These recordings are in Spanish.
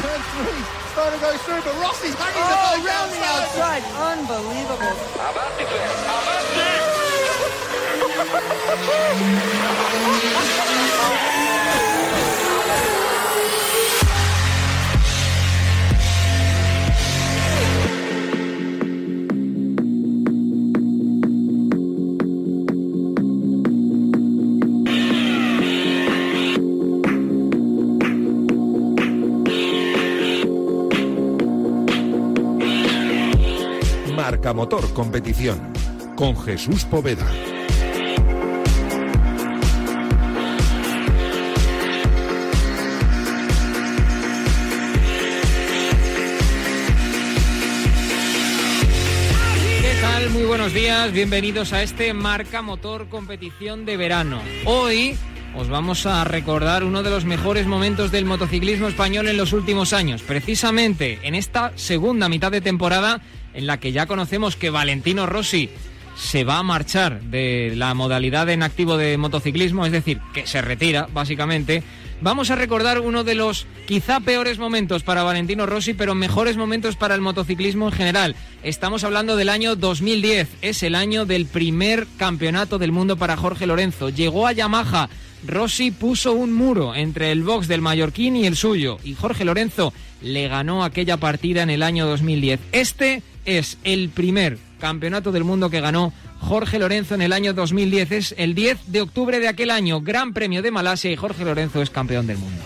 turn three. to go through, but Rossi's hanging Oh, the bike round the outside. Unbelievable. Marca Motor Competición con Jesús Poveda. ¿Qué tal? Muy buenos días, bienvenidos a este Marca Motor Competición de Verano. Hoy os vamos a recordar uno de los mejores momentos del motociclismo español en los últimos años, precisamente en esta segunda mitad de temporada en la que ya conocemos que Valentino Rossi se va a marchar de la modalidad en activo de motociclismo, es decir, que se retira básicamente. Vamos a recordar uno de los quizá peores momentos para Valentino Rossi, pero mejores momentos para el motociclismo en general. Estamos hablando del año 2010, es el año del primer campeonato del mundo para Jorge Lorenzo. Llegó a Yamaha, Rossi puso un muro entre el box del mallorquín y el suyo, y Jorge Lorenzo le ganó aquella partida en el año 2010. Este es el primer campeonato del mundo que ganó Jorge Lorenzo en el año 2010. Es el 10 de octubre de aquel año, Gran Premio de Malasia y Jorge Lorenzo es campeón del mundo.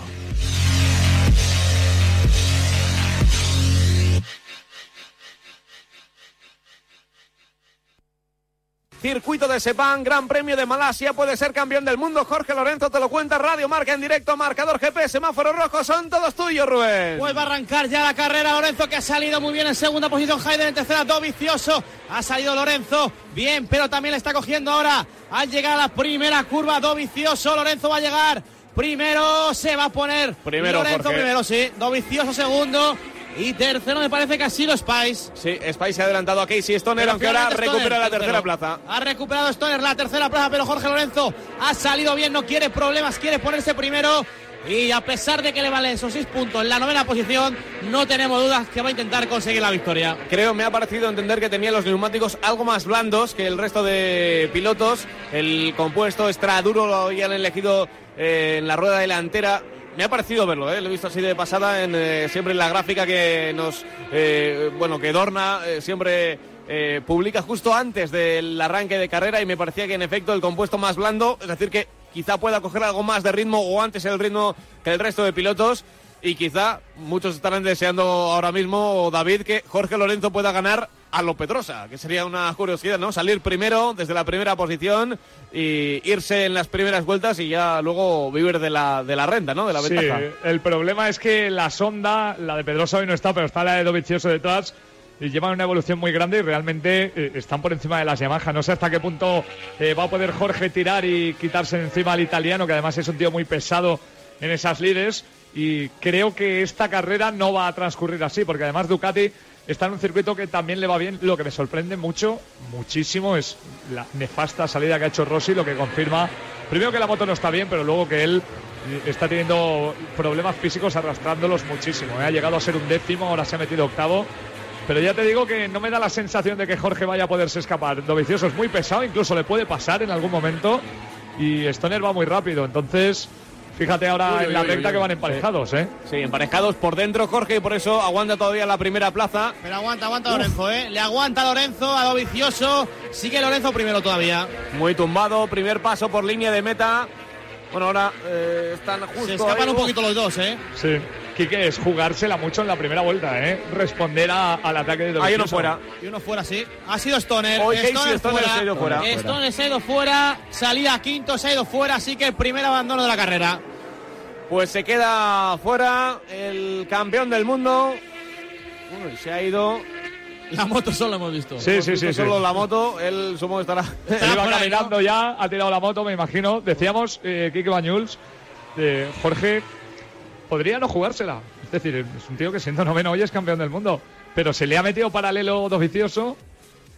Circuito de Sepang, Gran Premio de Malasia, puede ser campeón del mundo. Jorge Lorenzo te lo cuenta, Radio Marca en directo, marcador GP, semáforo rojo, son todos tuyos, Rubén. Pues va a arrancar ya la carrera Lorenzo que ha salido muy bien en segunda posición, Hayden en tercera, Dovicioso, ha salido Lorenzo bien, pero también le está cogiendo ahora al llegar a la primera curva, Dovicioso, Lorenzo va a llegar. Primero se va a poner Primero, Lorenzo Jorge. primero, sí, Dovicioso segundo y tercero me parece que ha sido Spice. Sí, Spice se ha adelantado a Casey Stoner, Pero aunque ahora recupera la tercera plaza. Ha recuperado Stoner la tercera plaza, pero Jorge Lorenzo ha salido bien, no quiere problemas, quiere ponerse primero. Y a pesar de que le valen esos seis puntos en la novena posición, no tenemos dudas que va a intentar conseguir la victoria. Creo, me ha parecido entender que tenía los neumáticos algo más blandos que el resto de pilotos. El compuesto extra duro lo habían elegido eh, en la rueda delantera. Me ha parecido verlo, ¿eh? lo he visto así de pasada, en, eh, siempre en la gráfica que nos, eh, bueno, que Dorna eh, siempre publica justo antes del arranque de carrera y me parecía que en efecto el compuesto más blando, es decir que quizá pueda coger algo más de ritmo o antes el ritmo que el resto de pilotos y quizá muchos estarán deseando ahora mismo, David, que Jorge Lorenzo pueda ganar a lo Pedrosa, que sería una curiosidad, ¿no? Salir primero desde la primera posición y irse en las primeras vueltas y ya luego vivir de la, de la renta, ¿no? De la Sí, ventaja. el problema es que la sonda, la de Pedrosa hoy no está, pero está la de Dovizioso detrás y llevan una evolución muy grande y realmente eh, están por encima de las Yamaha. No sé hasta qué punto eh, va a poder Jorge tirar y quitarse encima al italiano, que además es un tío muy pesado en esas lides. Y creo que esta carrera no va a transcurrir así, porque además Ducati está en un circuito que también le va bien. Lo que me sorprende mucho, muchísimo, es la nefasta salida que ha hecho Rossi, lo que confirma, primero que la moto no está bien, pero luego que él eh, está teniendo problemas físicos arrastrándolos muchísimo. ¿eh? Ha llegado a ser un décimo, ahora se ha metido octavo. Pero ya te digo que no me da la sensación de que Jorge vaya a poderse escapar. Dovicioso es muy pesado, incluso le puede pasar en algún momento. Y Stoner va muy rápido, entonces fíjate ahora Uy, en uy, la uy, recta uy, que van emparejados, ¿eh? Sí, emparejados por dentro Jorge y por eso aguanta todavía la primera plaza. Pero aguanta, aguanta Lorenzo, ¿eh? Le aguanta Lorenzo a Dovicioso. Sigue Lorenzo primero todavía. Muy tumbado, primer paso por línea de meta. Bueno, ahora eh, están justo. Se escapan ahí. un poquito los dos, ¿eh? Sí. Quique, es jugársela mucho en la primera vuelta, ¿eh? Responder a- al ataque de Dovizioso. Hay uno fuera. Y uno fuera, sí. Ha sido Stoner. Hoy Stoner, Stoner fuera. se ha ido fuera. Stoner se ha ido fuera. Salida quinto, se ha ido fuera. Así que el primer abandono de la carrera. Pues se queda fuera el campeón del mundo. Bueno, y se ha ido. La moto solo hemos visto. Sí, sí, sí. sí. Solo la moto, él supongo que estará. Él iba caminando ya, ha tirado la moto, me imagino. Decíamos, eh, Quique Bañuls, eh, Jorge podría no jugársela. Es decir, es un tío que siendo noveno hoy es campeón del mundo. Pero se le ha metido paralelo Dovicioso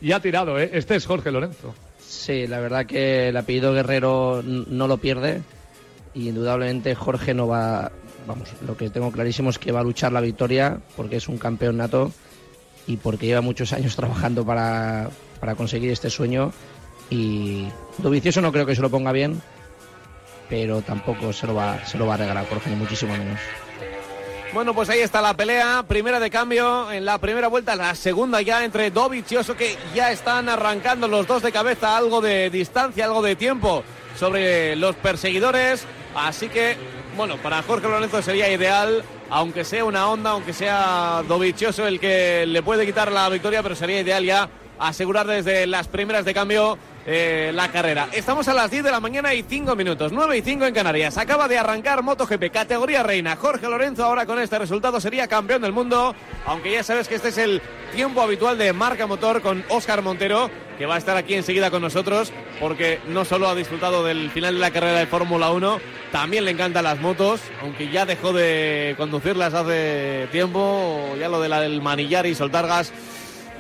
y ha tirado, ¿eh? Este es Jorge Lorenzo. Sí, la verdad que el apellido Guerrero no lo pierde y indudablemente Jorge no va, vamos, lo que tengo clarísimo es que va a luchar la victoria porque es un campeón nato y porque lleva muchos años trabajando para, para conseguir este sueño y Dovicioso no creo que se lo ponga bien, pero tampoco se lo va, se lo va a regalar Jorge, ni muchísimo menos. Bueno, pues ahí está la pelea, primera de cambio en la primera vuelta, la segunda ya entre Dovic y Oso, que ya están arrancando los dos de cabeza, algo de distancia, algo de tiempo sobre los perseguidores. Así que, bueno, para Jorge Lorenzo sería ideal, aunque sea una onda, aunque sea Dovicioso el que le puede quitar la victoria, pero sería ideal ya asegurar desde las primeras de cambio eh, la carrera. Estamos a las 10 de la mañana y 5 minutos, 9 y 5 en Canarias. Acaba de arrancar MotoGP, categoría reina. Jorge Lorenzo ahora con este resultado sería campeón del mundo, aunque ya sabes que este es el tiempo habitual de marca motor con Óscar Montero, que va a estar aquí enseguida con nosotros, porque no solo ha disfrutado del final de la carrera de Fórmula 1, también le encantan las motos, aunque ya dejó de conducirlas hace tiempo, ya lo del manillar y soltar gas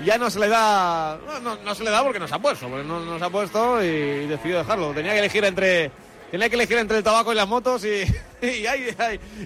ya no se le da. No, no, se le da porque nos ha puesto, porque no nos ha puesto y, decidió dejarlo. Tenía que elegir entre. Tenía que elegir entre el tabaco y las motos y, y,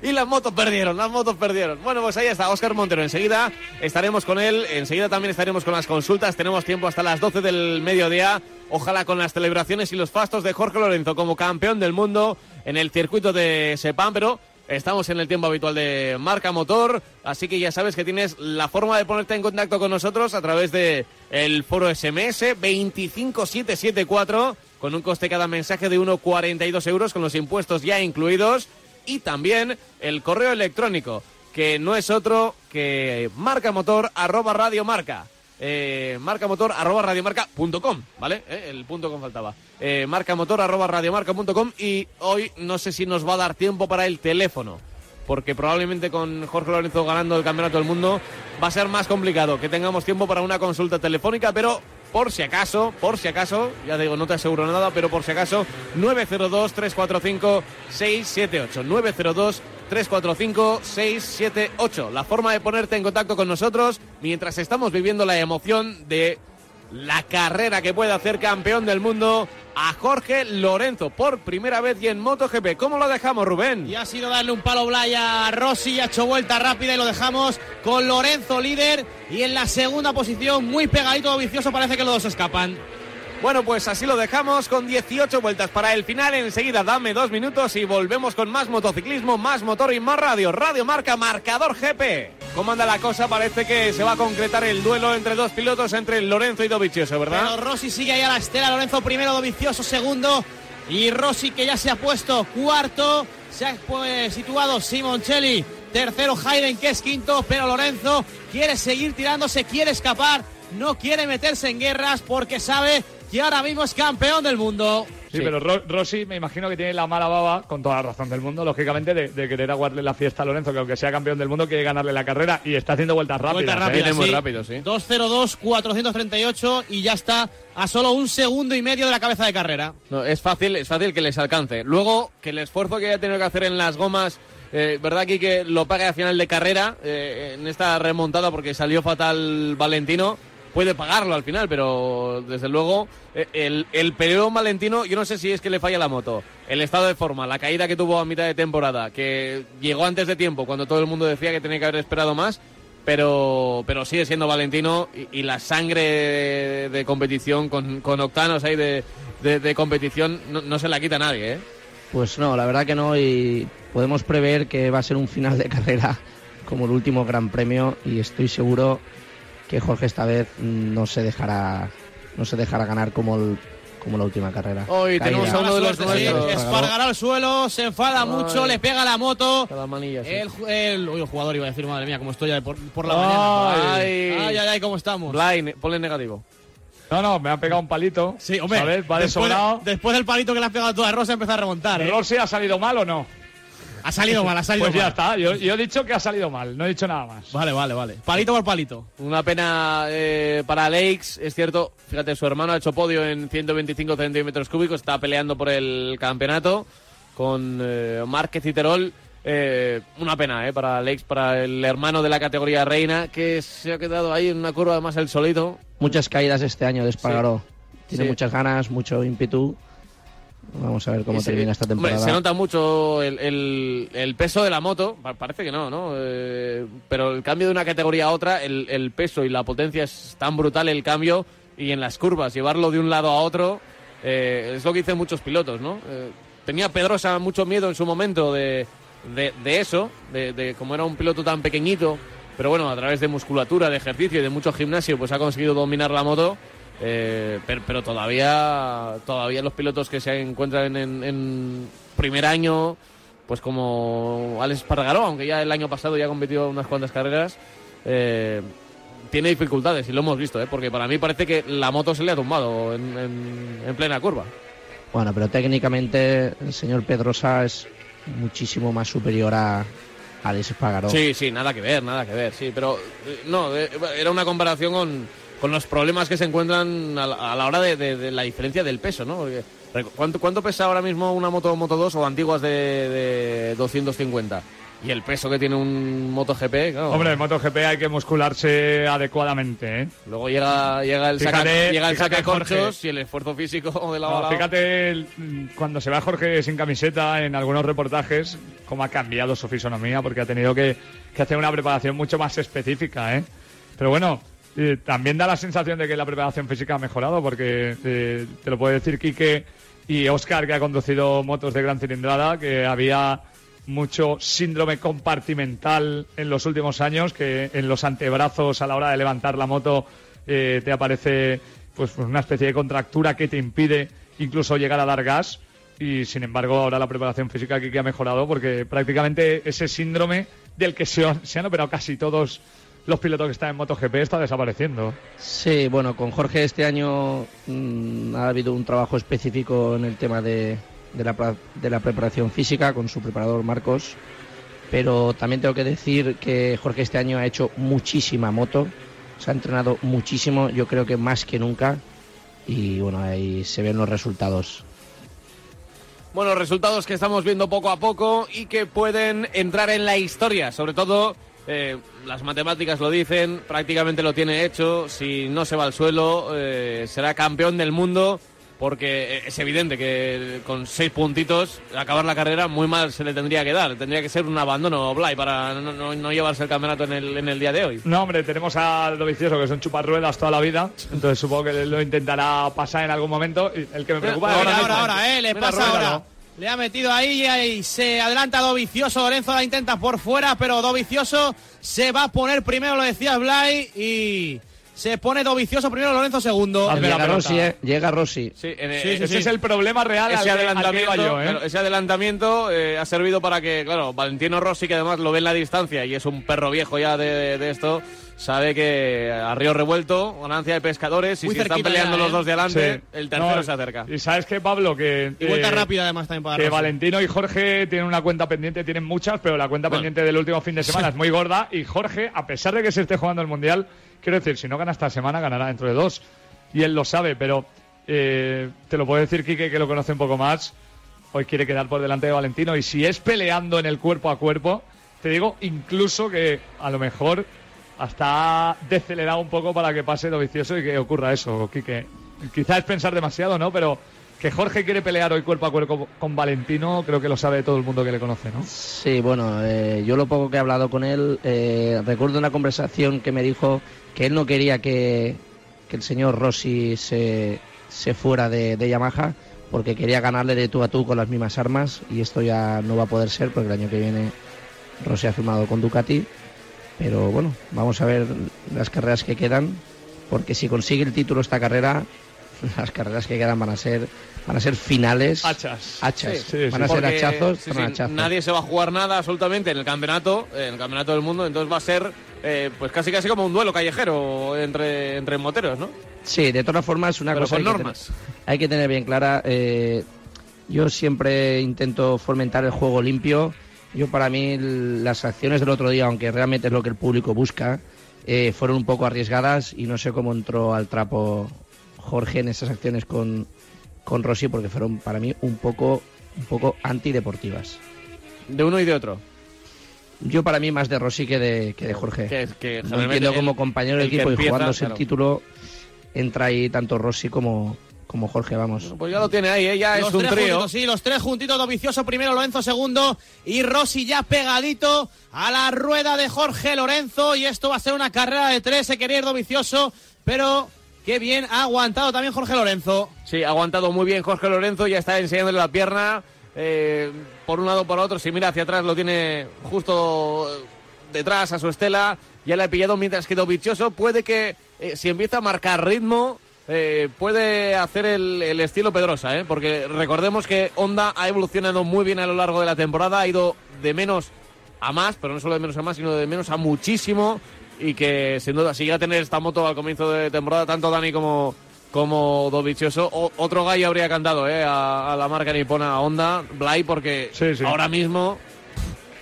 y, las motos perdieron, las motos perdieron. Bueno, pues ahí está Oscar Montero. Enseguida estaremos con él, enseguida también estaremos con las consultas. Tenemos tiempo hasta las 12 del mediodía. Ojalá con las celebraciones y los fastos de Jorge Lorenzo como campeón del mundo en el circuito de Sepán, pero Estamos en el tiempo habitual de Marca Motor, así que ya sabes que tienes la forma de ponerte en contacto con nosotros a través de el foro SMS 25774 con un coste cada mensaje de 1,42 euros con los impuestos ya incluidos y también el correo electrónico que no es otro que marcamotor arroba radiomarca eh, marcamotor arroba radiomarca.com, ¿vale? Eh, el punto com faltaba. Eh, marcamotor arroba radiomarca.com y hoy no sé si nos va a dar tiempo para el teléfono, porque probablemente con Jorge Lorenzo ganando el Campeonato del Mundo va a ser más complicado que tengamos tiempo para una consulta telefónica, pero por si acaso, por si acaso, ya digo, no te aseguro nada, pero por si acaso, 902-345-678. 902 345-678. La forma de ponerte en contacto con nosotros mientras estamos viviendo la emoción de la carrera que puede hacer campeón del mundo a Jorge Lorenzo por primera vez y en MotoGP. ¿Cómo lo dejamos, Rubén? Y ha sido darle un palo blay a Rossi, ha hecho vuelta rápida y lo dejamos con Lorenzo líder y en la segunda posición muy pegadito, vicioso, parece que los dos escapan. Bueno, pues así lo dejamos con 18 vueltas para el final. Enseguida dame dos minutos y volvemos con más motociclismo, más motor y más radio. Radio Marca, marcador GP. ¿Cómo anda la cosa? Parece que se va a concretar el duelo entre dos pilotos, entre Lorenzo y Dovicioso, ¿verdad? Pero Rossi sigue ahí a la estela. Lorenzo primero, Dovicioso segundo. Y Rossi que ya se ha puesto cuarto. Se ha pues, situado Simoncelli. Tercero Hayden que es quinto. Pero Lorenzo quiere seguir tirándose, quiere escapar. No quiere meterse en guerras porque sabe y ahora mismo es campeón del mundo. Sí, pero Rossi me imagino que tiene la mala baba, con toda la razón del mundo, lógicamente, de, querer aguardarle la fiesta a Lorenzo, que aunque sea campeón del mundo, quiere ganarle la carrera y está haciendo vueltas rápidas. Vueltas rápidas, ¿eh? muy rápido, sí. 2.02, 438 y ya está a solo un segundo y medio de la cabeza de carrera. No, es fácil, es fácil que les alcance. Luego, que el esfuerzo que haya tenido que hacer en las gomas eh, ¿Verdad aquí que lo pague a final de carrera eh, en esta remontada porque salió fatal Valentino? Puede pagarlo al final, pero desde luego eh, el, periodo Valentino, yo no sé si es que le falla la moto, el estado de forma, la caída que tuvo a mitad de temporada, que llegó antes de tiempo, cuando todo el mundo decía que tenía que haber esperado más, pero, pero sigue siendo Valentino y, la sangre de, competición con, octanos ahí de, de, competición no, se la quita nadie, ¿eh? Pues no, la verdad que no y podemos prever que va a ser un final de carrera como el último Gran Premio y estoy seguro que Jorge esta vez no se dejará no se dejará ganar como el, como la última carrera. Hoy tenemos a uno de los nuestros. Espargará al suelo, se enfada mucho, le pega la moto. el, el, el, jugador iba a decir, madre mía, cómo estoy por, por la mañana. Ay, ay, ay, cómo estamos. Blind, ponle negativo. No, no, me ha pegado un palito. Sí, hombre. Va después, después, del palito que le has pegado a toda Rosa, empieza a remontar. ¿eh? ¿Rossi ha salido mal o no? Ha salido mal, ha salido pues mal. ya está, yo, he dicho que ha salido mal, no he dicho nada más. Vale, vale, vale. Palito por palito. Una pena eh, para Lakes, es cierto, fíjate, su hermano ha hecho podio en 125 centímetros cúbicos, está peleando por el campeonato con eh, Márquez y Terol. Eh, una pena eh, para Lakes, para el hermano de la categoría reina, que se ha quedado ahí en una curva, además el solito. Muchas caídas este año de Espargaró. Tiene muchas ganas, mucho ímpetu Vamos a ver cómo se- termina esta temporada. se nota mucho el, el- el peso de la moto, pa- parece que no, ¿no? Eh, pero el cambio de una categoría a otra, el, el peso y la potencia es tan brutal el cambio y en las curvas llevarlo de un lado a otro eh, es lo que dicen muchos pilotos, ¿no? Eh, tenía Pedrosa mucho miedo en su momento de, de, de eso, de, de como era un piloto tan pequeñito, pero bueno, a través de musculatura, de ejercicio y de mucho gimnasio, pues ha conseguido dominar la moto. Eh, pero, pero todavía todavía los pilotos que se encuentran en, en primer año pues como Alex Pargaró aunque ya el año pasado ya ha competido unas cuantas carreras eh, tiene dificultades y lo hemos visto ¿eh? porque para mí parece que la moto se le ha tumbado en, en- en plena curva Bueno, pero técnicamente el señor Pedrosa es muchísimo más superior a, a Alex Espargaró. Sí, sí, nada que ver, nada que ver, sí, pero eh, no, eh, era una comparación con, con los problemas que se encuentran a la, a la hora de, de- de la diferencia del peso, ¿no? Porque, ¿cuánto, ¿Cuánto pesa ahora mismo una moto Moto 2 o antiguas de, de 250? Y el peso que tiene un MotoGP, claro. Hombre, en MotoGP hay que muscularse adecuadamente, ¿eh? Luego llega, llega el Fíjate- saca, llega el sacacorchos y el esfuerzo físico de la No, fíjate el- cuando se va Jorge sin camiseta en algunos reportajes, cómo ha cambiado su fisonomía, porque ha tenido que, que hacer una preparación mucho más específica, ¿eh? Pero bueno, eh, también da la sensación de que la preparación física ha mejorado, porque eh, te lo puede decir Quique y Oscar, que ha conducido motos de gran cilindrada, que había mucho síndrome compartimental en los últimos años, que en los antebrazos a la hora de levantar la moto eh, te aparece pues una especie de contractura que te impide incluso llegar a dar gas. Y sin embargo ahora la preparación física aquí que ha mejorado porque prácticamente ese síndrome del que se, se han operado casi todos los pilotos que están en MotoGP está desapareciendo. Sí, bueno, con Jorge este año mm, ha habido un trabajo específico en el tema de, de la, de la preparación física con su preparador Marcos, pero también tengo que decir que Jorge este año ha hecho muchísima moto, se ha entrenado muchísimo, yo creo que más que nunca, y bueno, ahí se ven los resultados. Bueno, resultados que estamos viendo poco a poco y que pueden entrar en la historia. Sobre todo, eh, las matemáticas lo dicen, prácticamente lo tiene hecho. Si no se va al suelo, eh, será campeón del mundo. Porque eh, es evidente que con seis puntitos, acabar la carrera muy mal se le tendría que dar. Tendría que ser un abandono, Blay, para no, no- no llevarse el campeonato en el, en el día de hoy. No, hombre, tenemos a Dovicioso, que es un chuparruedas toda la vida, entonces supongo que lo intentará pasar en algún momento. El que me preocupa Ahora, es ahora, ahora, eh, le pasa ahora. Le ha metido ahí y se adelanta Dovicioso. Lorenzo la intenta por fuera, pero Dovicioso se va a poner primero, lo decía Blay, y se pone Dovicioso primero, Lorenzo segundo. Llega. Rossi, eh, llega Rossi. Sí, en- Sí, sí, Ese es el problema real al ese al adelantamiento, yo, ¿eh? claro, ese adelantamiento eh, ha servido para que, claro, Valentino Rossi, que además lo ve en la distancia y es un perro viejo ya de, de esto, sabe que a río revuelto, ganancia de pescadores, y Muy si están peleando ya, los dos de adelante, Sí. el tercero No, se acerca. Y sabes que, Pablo, que. Y vuelta eh, rápida además también para Que Rossi. Valentino y Jorge tienen una cuenta pendiente, tienen muchas, pero la cuenta Bueno. pendiente del último fin de semana es muy gorda. Y Jorge, a pesar de que se esté jugando el mundial, quiero decir, si no gana esta semana, ganará dentro de dos. Y él lo sabe, pero eh, te lo puedo decir, Quique, que lo conoce un poco más. Hoy quiere quedar por delante de Valentino. Y si es peleando en el cuerpo a cuerpo, te digo incluso que a lo mejor hasta ha decelerado un poco para que pase lo vicioso y que ocurra eso, Quique. Quizás es pensar demasiado, ¿no? Pero que Jorge quiere pelear hoy cuerpo a cuerpo con Valentino, creo que lo sabe todo el mundo que le conoce, ¿no? Sí, bueno, eh, yo lo poco que he hablado con él, eh, recuerdo una conversación que me dijo que él no quería que, que el señor Rossi se, se fuera de, de Yamaha porque quería ganarle de tú a tú con las mismas armas y esto ya no va a poder ser porque el año que viene Rossi ha firmado con Ducati. Pero bueno, vamos a ver las carreras que quedan porque si consigue el título esta carrera, las carreras que quedan van a ser van a ser finales Hachas. hachas. Sí, sí, van a sí. ser hachazos, nadie se va a jugar nada absolutamente en el campeonato, en el campeonato del mundo, entonces va a ser pues pues casi casi como un duelo callejero entre, entre moteros, ¿no? Sí, de todas formas, una Pero cosa con hay que normas. tener- hay que tener bien clara. eh, yo siempre intento fomentar el juego limpio. Yo, para mí, las acciones del otro día, aunque realmente es lo que el público busca, eh, fueron un poco arriesgadas y no sé cómo entró al trapo Jorge en esas acciones con, con Rossi, porque fueron para mí un poco, un poco antideportivas. De uno y de otro. Yo, para mí, más de Rossi que de, que de Jorge. Que, que No entiendo como compañero de equipo y jugándose claro. el título entra ahí tanto Rossi como, como Jorge, vamos. Pues ya lo tiene ahí, ¿eh? ya los es un tres trío. juntitos, sí, los tres juntitos, Dovicioso primero, Lorenzo segundo y Rossi ya pegadito a la rueda de Jorge Lorenzo y esto va a ser una carrera de tres, se quería ir Dovicioso, pero qué bien ha aguantado también Jorge Lorenzo. Sí, ha aguantado muy bien Jorge Lorenzo, ya está enseñándole la pierna eh, por un lado por otro. Si mira hacia atrás lo tiene justo detrás a su estela, ya le ha pillado mientras que Dovicioso puede que eh, si empieza a marcar ritmo eh, puede hacer el, el estilo Pedrosa, ¿eh? porque recordemos que Honda ha evolucionado muy bien a lo largo de la temporada, ha ido de menos a más, pero no solo de menos a más, sino de menos a muchísimo y que sin duda si llega a tener esta moto al comienzo de temporada, tanto Dani como, como Dovicioso, o- otro gallo habría cantado ¿eh? a, a la marca nipona a Honda, Blay, porque Sí, sí. ahora mismo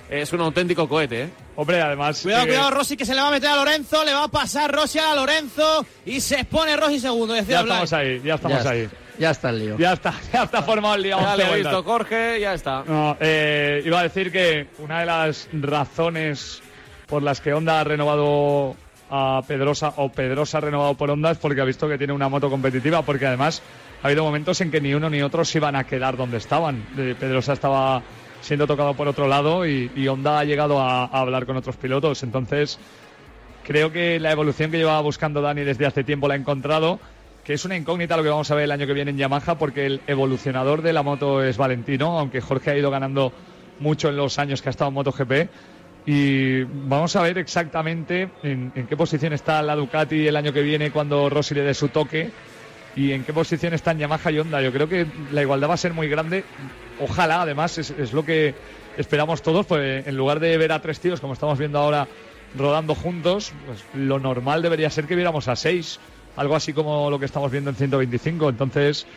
es un auténtico cohete. ¿eh? Hombre, además. Cuidado, eh, cuidado, Rossi que se le va a meter a Lorenzo, le va a pasar Rossi a Lorenzo y se pone Rossi segundo, decía Ya Blay. estamos ahí, ya estamos ya, ahí. ya está el lío. Ya está, ya está formado el lío. Ya ha vueltas. visto Jorge, ya está. No, eh, iba a decir que una de las razones por las que Honda ha renovado a Pedrosa o Pedrosa ha renovado por Honda es porque ha visto que tiene una moto competitiva, porque además ha habido momentos en que ni uno ni otro se iban a quedar donde estaban. Pedrosa estaba siendo tocado por otro lado y, y Honda ha llegado a, a hablar con otros pilotos. Entonces, creo que la evolución que llevaba buscando Dani desde hace tiempo la ha encontrado, que es una incógnita lo que vamos a ver el año que viene en Yamaha, porque el evolucionador de la moto es Valentino, aunque Jorge ha ido ganando mucho en los años que ha estado en MotoGP. Y vamos a ver exactamente en, qué posición está la Ducati el año que viene cuando Rossi le dé su toque y en qué posición están Yamaha y Honda. Yo creo que la igualdad va a ser muy grande. Ojalá, además, es, es lo que esperamos todos, pues en lugar de ver a tres tíos como estamos viendo ahora rodando juntos, pues lo normal debería ser que viéramos a seis, algo así como lo que estamos viendo en 125. Entonces,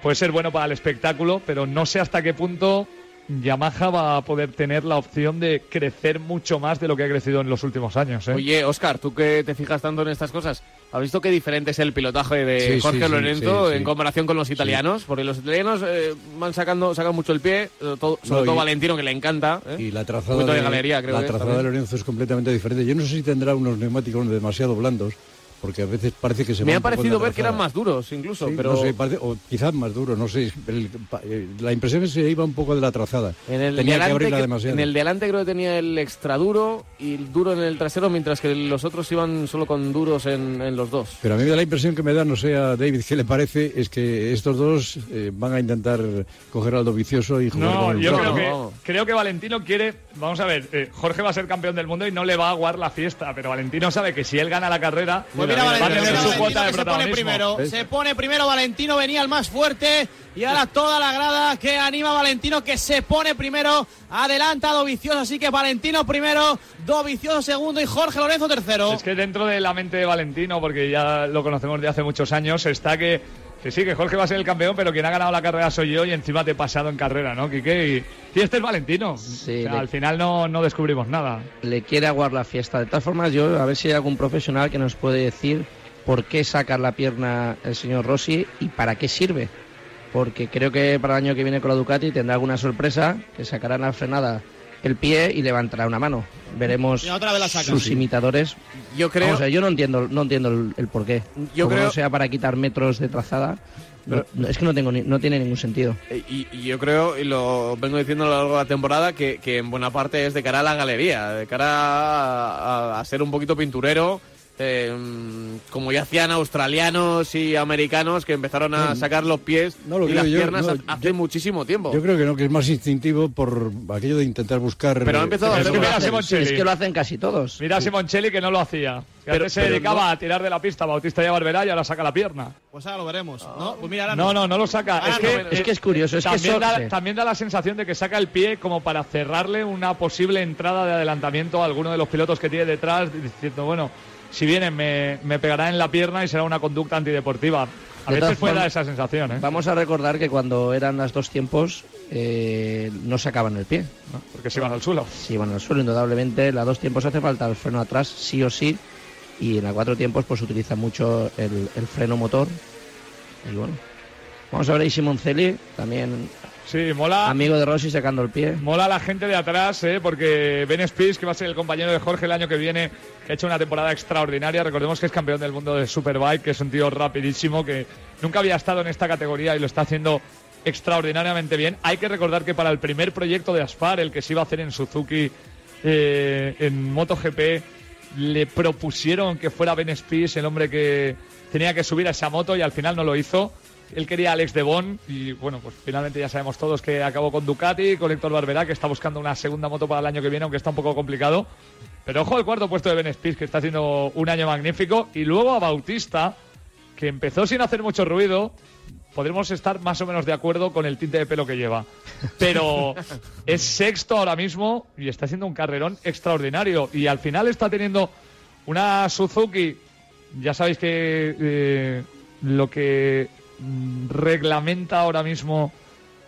puede ser bueno para el espectáculo, pero no sé hasta qué punto Yamaha va a poder tener la opción de crecer mucho más de lo que ha crecido en los últimos años. ¿eh? Oye, Oscar, tú que te fijas tanto en estas cosas, ¿has visto qué diferente es el pilotaje de Sí, Jorge sí, Lorenzo sí, sí. en comparación con los italianos? Porque los italianos eh, van sacando sacan mucho el pie, eh, todo- sobre No, todo y- Valentino, que le encanta. ¿eh? Y la trazada, de de, galería, creo la que trazada de. Lorenzo es completamente diferente. Yo no sé si tendrá unos neumáticos demasiado blandos, porque a veces parece que se Me ha parecido ver que eran más duros, incluso, Sí, pero no sé, parece- o quizás más duros, no sé. El- eh, la impresión es que se iba un poco de la trazada. en el, Tenía de que abrirla que- demasiado. en el de adelante creo que tenía el extra duro y el duro en el trasero, mientras que los otros iban solo con duros en, en los dos. Pero a mí me da la impresión que me da, no sé a David qué le parece, es que estos dos eh, van a intentar coger al vicioso y jugar No, con el yo creo no, que, creo que Valentino quiere. Vamos a ver, eh, Jorge va a ser campeón del mundo y no le va a aguar la fiesta, pero Valentino sabe que si él gana la carrera, Pues mira, Valentino, mira Valentino cuota de que se pone primero. Se pone primero Valentino, venía el más fuerte. Y ahora toda la grada que anima a Valentino que se pone primero. Adelanta a Dovicioso, así que Valentino primero, Dovicioso segundo y Jorge Lorenzo tercero. Es que dentro de la mente de Valentino, porque ya lo conocemos de hace muchos años, está que, que sí, que Jorge va a ser el campeón, pero quien ha ganado la carrera soy yo y encima te he pasado en carrera, ¿no, Quique? Y, y este es Valentino. Sí, O sea, le- Al final no, no descubrimos nada. le quiere aguar la fiesta. De todas formas, yo a ver si hay algún profesional que nos puede decir por qué sacar la pierna el señor Rossi y para qué sirve. Porque creo que para el año que viene con la Ducati tendrá alguna sorpresa, que sacará en la frenada el pie y levantará una mano. Veremos Y otra vez la saca, sus sí. imitadores. Yo creo, Vamos a ver, yo no entiendo, no entiendo el, el por qué. Yo Como creo- no sea para quitar metros de trazada, no- es que no, tengo ni- no tiene ningún sentido. Eh, Y, y yo creo, y lo vengo diciendo a lo largo de la temporada, que, que en buena parte es de cara a la galería, de cara a, a- a ser un poquito pinturero, eh, como ya hacían australianos y americanos que empezaron a sacar los pies no lo y creo las yo, piernas no, hace yo- muchísimo tiempo. Yo creo que no, que es más instintivo por aquello de intentar buscar... Pero ha empezado a Es hacer que mira a Es Simoncelli. que lo hacen casi todos. Mira a Simoncelli que no lo hacía. Que Pero- antes se pero dedicaba no- a tirar de la pista Bautista y a Barberá y ahora saca la pierna. Pues ahora lo veremos. No, pues mira, ahora No, no, no lo saca. Ah, es, no, que, bueno, Es que es curioso, es que también, eso- da, también da la sensación de que saca el pie como para cerrarle una posible entrada de adelantamiento a alguno de los pilotos que tiene detrás, diciendo, bueno, si vienen me, me pegará en la pierna y será una conducta antideportiva. A De veces puede esa sensación, ¿eh? Vamos a recordar que cuando eran los dos tiempos eh, no sacaban el pie, ¿no? porque se van al suelo. se iban al suelo indudablemente. La dos tiempos hace falta el freno atrás sí o sí y en la cuatro tiempos pues utiliza mucho el, el freno motor. Y bueno, vamos a ver ahí Simoncelli también Sí, mola. Amigo de Rossi sacando el pie. Mola la gente de atrás, ¿eh? porque Ben Spies, que va a ser el compañero de Jorge el año que viene, que ha hecho una temporada extraordinaria. Recordemos que es campeón del mundo de Superbike, que es un tío rapidísimo, que nunca había estado en esta categoría y lo está haciendo extraordinariamente bien. Hay que recordar que para el primer proyecto de Aspar, el que se iba a hacer en Suzuki eh, en MotoGP, le propusieron que fuera Ben Spies el hombre que tenía que subir a esa moto y al final no lo hizo. Él quería a Alex de Bon y bueno, pues finalmente ya sabemos todos que acabó con Ducati, con Héctor Barberá, que está buscando una segunda moto para el año que viene, aunque está un poco complicado. Pero ojo al cuarto puesto de Ben Spies, que está haciendo un año magnífico. Y luego a Bautista, que empezó sin hacer mucho ruido. Podremos estar más o menos de acuerdo con el tinte de pelo que lleva. Pero es sexto ahora mismo y está haciendo un carrerón extraordinario. Y al final está teniendo una Suzuki. Ya sabéis que eh, lo que reglamenta ahora mismo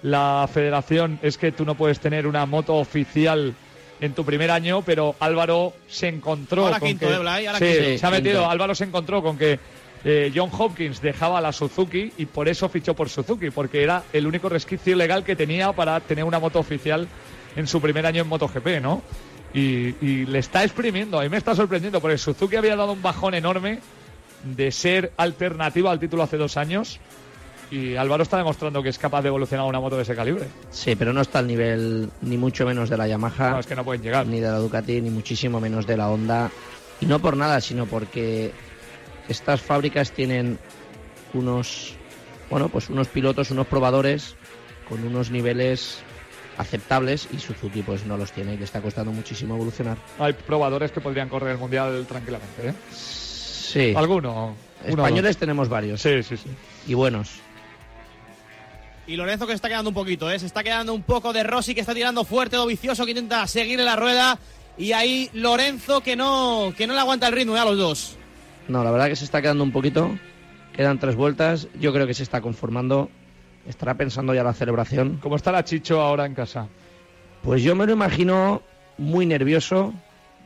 la federación es que tú no puedes tener una moto oficial en tu primer año, pero Álvaro se encontró Ahora con quinto, que ¿eh, Blay? Ahora Sí, quinto. se ha metido. Quinto. Álvaro se encontró con que eh, John Hopkins dejaba la Suzuki y por eso fichó por Suzuki, porque era el único resquicio legal que tenía para tener una moto oficial en su primer año en MotoGP, ¿no? Y, y le está exprimiendo, a mí me está sorprendiendo, porque Suzuki había dado un bajón enorme de ser alternativa al título hace dos años y Álvaro está demostrando que es capaz de evolucionar una moto de ese calibre. Sí, pero no está al nivel ni mucho menos de la Yamaha, No, es que no pueden llegar. ni de la Ducati, ni muchísimo menos de la Honda. Y no por nada, sino porque estas fábricas tienen unos, bueno, pues unos pilotos, unos probadores con unos niveles aceptables y Suzuki pues no los tiene y le está costando muchísimo evolucionar. Hay probadores que podrían correr el mundial tranquilamente, ¿eh? Sí. Alguno. Españoles tenemos varios. Sí, sí, sí. y buenos. Y Lorenzo que se está quedando un poquito, ¿eh? Se está quedando un poco de Rossi que está tirando fuerte, do vicioso que intenta seguir en la rueda. Y ahí Lorenzo que no, que no le aguanta el ritmo ¿eh? a los dos. No, la verdad que se está quedando un poquito. Quedan tres vueltas. Yo creo que se está conformando. Estará pensando ya la celebración. ¿Cómo está la Chicho ahora en casa? Pues yo me lo imagino muy nervioso,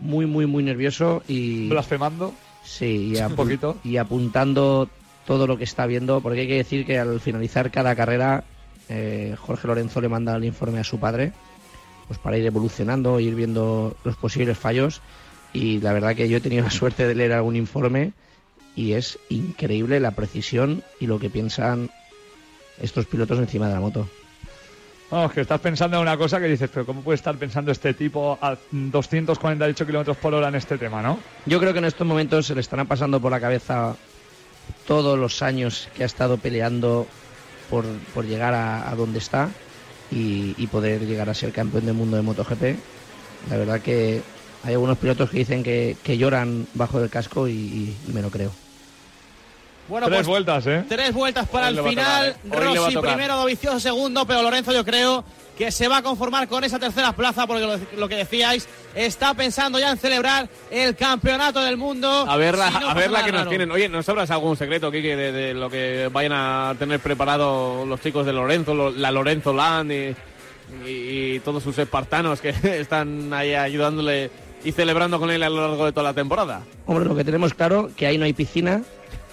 muy, muy, muy nervioso y ¿Blasfemando? Sí, y, Un apu- poquito. y apuntando todo lo que está viendo, porque hay que decir que al finalizar cada carrera eh, Jorge Lorenzo le manda el informe a su padre, pues para ir evolucionando, ir viendo los posibles fallos y la verdad que yo he tenido la suerte de leer algún informe y es increíble la precisión y lo que piensan estos pilotos encima de la moto. Vamos, que estás pensando en una cosa que dices, pero ¿cómo puede estar pensando este tipo a 248 kilómetros por hora en este tema, no? Yo creo que en estos momentos se le estarán pasando por la cabeza todos los años que ha estado peleando por, por llegar a, donde está y, y poder llegar a ser campeón del mundo de MotoGP. La verdad que hay algunos pilotos que dicen que, que lloran bajo el casco y- y me lo creo. Bueno, Tres pues vueltas, ¿eh? tres vueltas para Hoy el final. tocar, ¿eh? A Rossi tocar. primero, Dovizioso segundo, pero Lorenzo yo creo que se va a conformar con esa tercera plaza porque lo, lo que decíais, está pensando ya en celebrar el campeonato del mundo. A ver la, Si no a pasa ver la nada que nos raro. tienen. Oye, ¿nos sabrás algún secreto, Kike, de, de lo que vayan a tener preparado los chicos de Lorenzo, lo- la Lorenzo Land y, y- y todos sus espartanos que están ahí ayudándole y celebrando con él a lo largo de toda la temporada? Hombre, lo que tenemos claro que ahí no hay piscina.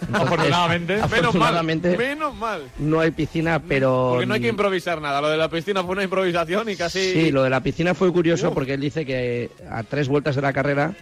Entonces, Afortunadamente. Menos mal, afortunadamente menos mal. no hay piscina, pero Porque no hay que improvisar nada. Lo de la piscina fue una improvisación y casi... Sí, lo de la piscina fue curioso Uf. porque él dice que a tres vueltas de la carrera,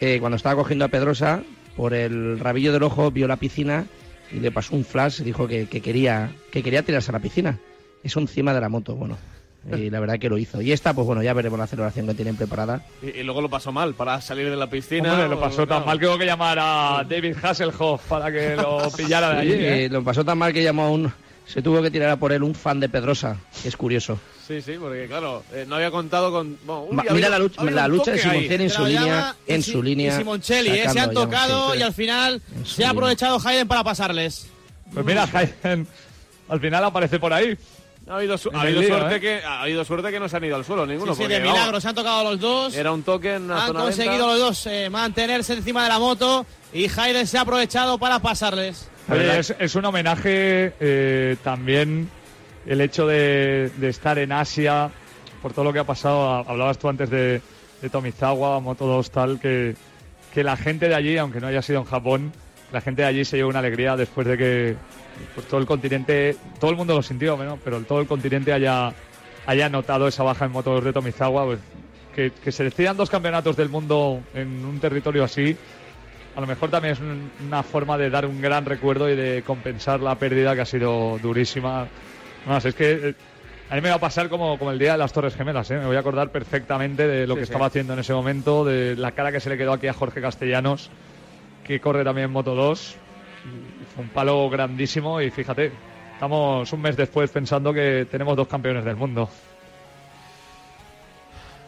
eh, cuando estaba cogiendo a Pedrosa, por el rabillo del ojo vio la piscina y le pasó un flash y dijo que, que quería, que quería tirarse a la piscina. Eso encima de la moto, bueno. Y la verdad que lo hizo. Y esta, pues bueno, ya veremos la celebración que tienen preparada. Y, y luego lo pasó mal para salir de la piscina. Hombre, lo pasó o- tan claro. mal que hubo que llamar a David Hasselhoff para que lo pillara de allí. Y, ¿eh? eh, lo pasó tan mal que llamó a un... Se tuvo que tirar a por él un fan de Pedrosa, que es curioso. Sí, sí, porque claro, eh, no había contado con... bueno, uy, Ma- ha mira la lucha, la lucha de. Simoncini en su línea, en y su Si- línea. y Simoncelli, ¿eh? se han tocado sí. y al final se ha aprovechado Hayden para pasarles. Pues mira, Hayden al final aparece por ahí. Ha habido, su- ha habido lío, suerte ¿eh? que ha habido suerte que no se han ido al suelo ninguno. Sí, sí, porque, de milagro se han tocado los dos. Era un toque en Han zona conseguido lenta. los dos eh, mantenerse encima de la moto y Hayden se ha aprovechado para pasarles. Oye, es, es un homenaje eh, también el hecho de, de estar en Asia, por todo lo que ha pasado. Ha- Hablabas tú antes de, de Tomizawa, Moto 2, tal, que, que la gente de allí, aunque no haya sido en Japón, la gente de allí se llevó una alegría después de que pues, todo el continente, todo el mundo lo sintió, ¿no? pero todo el continente haya, haya notado esa baja en motos de Tomizawa. Pues, que, que se decidan dos campeonatos del mundo en un territorio así, a lo mejor también es una forma de dar un gran recuerdo y de compensar la pérdida que ha sido durísima. Más, es que eh, a mí me va a pasar como, como el día de las Torres Gemelas, ¿eh? me voy a acordar perfectamente de lo Sí, que sí. estaba haciendo en ese momento, de la cara que se le quedó aquí a Jorge Castellanos, que corre también Moto 2. Y Fue un palo grandísimo y fíjate, estamos un mes después pensando que tenemos dos campeones del mundo.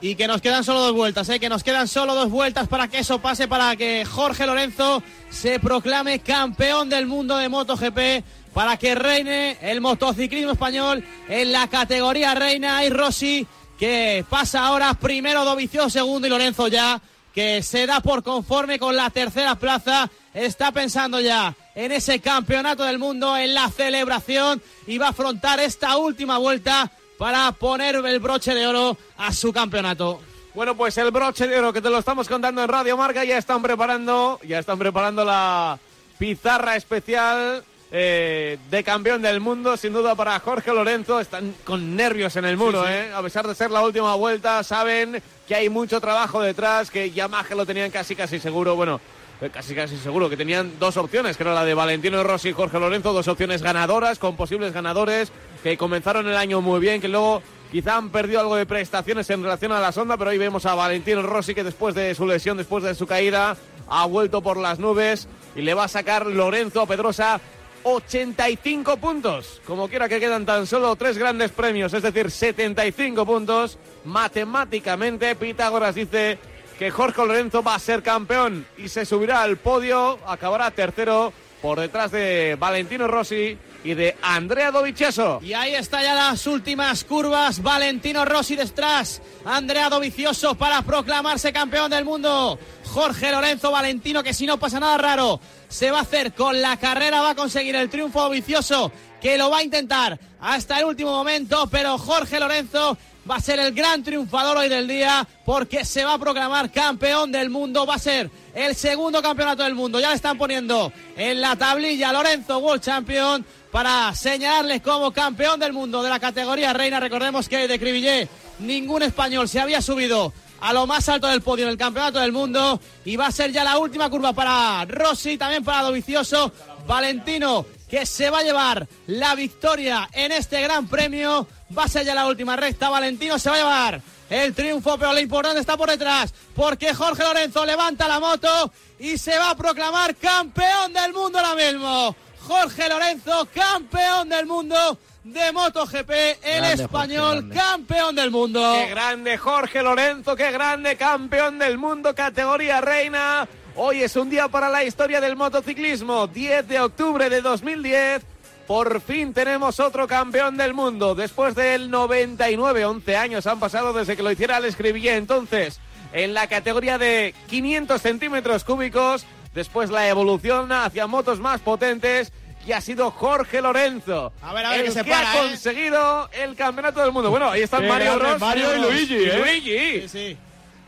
Y que nos quedan solo dos vueltas, ¿eh? que nos quedan solo dos vueltas para que eso pase, para que Jorge Lorenzo se proclame campeón del mundo de MotoGP, para que reine el motociclismo español en la categoría reina y Rossi, que pasa ahora primero Dovizioso, segundo y Lorenzo ya, que se da por conforme con la tercera plaza, está pensando ya en ese campeonato del mundo, en la celebración y va a afrontar esta última vuelta para poner el broche de oro a su campeonato. Bueno, pues el broche de oro que te lo estamos contando en Radio Marca, ya están preparando, ya están preparando la pizarra especial eh, de campeón del mundo, sin duda para Jorge Lorenzo. Están con nervios en el muro, Sí, sí. ¿eh? A pesar de ser la última vuelta, saben que hay mucho trabajo detrás, que Yamaha lo tenían casi casi seguro. Bueno, eh, casi casi seguro que tenían dos opciones, que era la de Valentino Rossi y Jorge Lorenzo, dos opciones ganadoras, con posibles ganadores, que comenzaron el año muy bien, que luego quizá han perdido algo de prestaciones en relación a la sonda, pero hoy vemos a Valentino Rossi que después de su lesión, después de su caída, ha vuelto por las nubes y le va a sacar Lorenzo a Pedrosa 85 puntos. Como quiera que quedan tan solo tres grandes premios, es decir, 75 puntos. Matemáticamente, Pitágoras dice que Jorge Lorenzo va a ser campeón y se subirá al podio, acabará tercero por detrás de Valentino Rossi y de Andrea Dovizioso. Y ahí está ya las últimas curvas. Valentino Rossi detrás. Andrea Dovizioso para proclamarse campeón del mundo. Jorge Lorenzo Valentino, que si no pasa nada raro, se va a hacer con la carrera, va a conseguir el triunfo Dovizioso, que lo va a intentar hasta el último momento, pero Jorge Lorenzo va a ser el gran triunfador hoy del día porque se va a proclamar campeón del mundo. Va a ser el segundo campeonato del mundo. Ya le están poniendo en la tablilla Lorenzo World Champion para señalarle como campeón del mundo de la categoría reina. Recordemos que de Cribillé ningún español se había subido a lo más alto del podio en el campeonato del mundo y va a ser ya la última curva para Rossi, también para Dovicioso, Valentino que se va a llevar la victoria en este gran premio, va a ser ya la última recta, Valentino se va a llevar el triunfo, pero lo importante está por detrás, porque Jorge Lorenzo levanta la moto y se va a proclamar campeón del mundo ahora mismo. Jorge Lorenzo, campeón del mundo de MotoGP, el Grande, español, Jorge, campeón del mundo. Qué grande Jorge Lorenzo, qué grande campeón del mundo, categoría reina. Hoy es un día para la historia del motociclismo. 10 de octubre de 2010. Por fin tenemos otro campeón del mundo. Después del 99, 11 años han pasado desde que lo hiciera el Escribillé. Entonces, en la categoría de 500 centímetros cúbicos, después la evolución hacia motos más potentes. Y ha sido Jorge Lorenzo. A ver, a ver, el que se que para, ha ¿eh? conseguido el campeonato del mundo. Bueno, ahí están Qué Mario Bros. Mario y Luigi, ¿eh? Luigi. Sí, sí.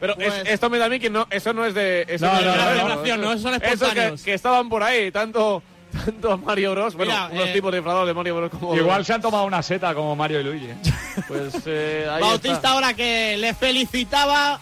Pero Pues- es- esto me da a mí que no, eso no es de. Eso No, es de no, verdad, no, celebración, no, esos son espontáneos. que, que estaban por ahí, tanto, tanto Mario Bros. Bueno, Mira, unos eh, tipos disfrazados de Mario Bros. como. Igual se han tomado una seta como Mario y Luigi. Pues eh, ahí Bautista está. ahora que le felicitaba.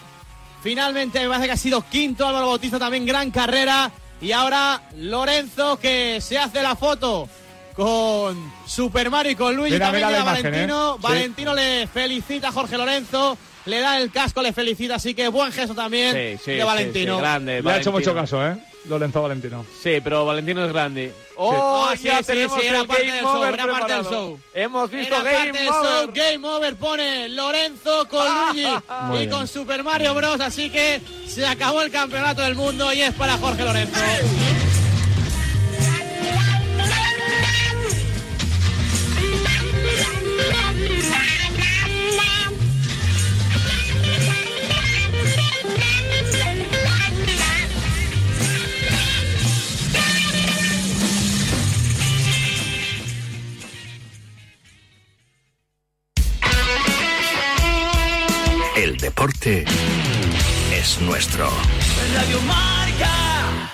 Finalmente me parece que ha sido quinto Álvaro Bautista, también gran carrera. Y ahora Lorenzo que se hace la foto con Super Mario y con Luigi. Mira, también mira la llega imagen, Valentino. ¿eh? Sí. Valentino le felicita a Jorge Lorenzo. Le da el casco, le felicita. Así que buen gesto también Sí, sí, de Valentino. sí, grande. Le ha hecho Valentino. mucho caso, ¿eh? Lorenzo Valentino. Sí, pero Valentino es grande. ¡Oh, Ah, sí, ya sí, tenemos sí, era el parte Game del show, era parte del show. Hemos visto Era parte Game del Over. show, Game Over pone Lorenzo con Luigi Muy y bien. con Super Mario Bros. Así que se acabó el campeonato del mundo y es para Jorge Lorenzo. deporte es nuestro. Radio Marca.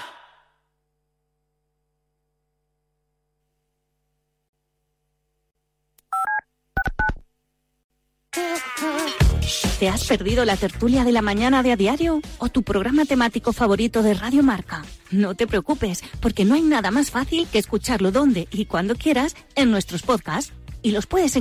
¿Te has perdido la tertulia de la mañana de a diario o tu programa temático favorito de Radio Marca? No te preocupes, porque no hay nada más fácil que escucharlo donde y cuando quieras en nuestros podcasts y los puedes encontrar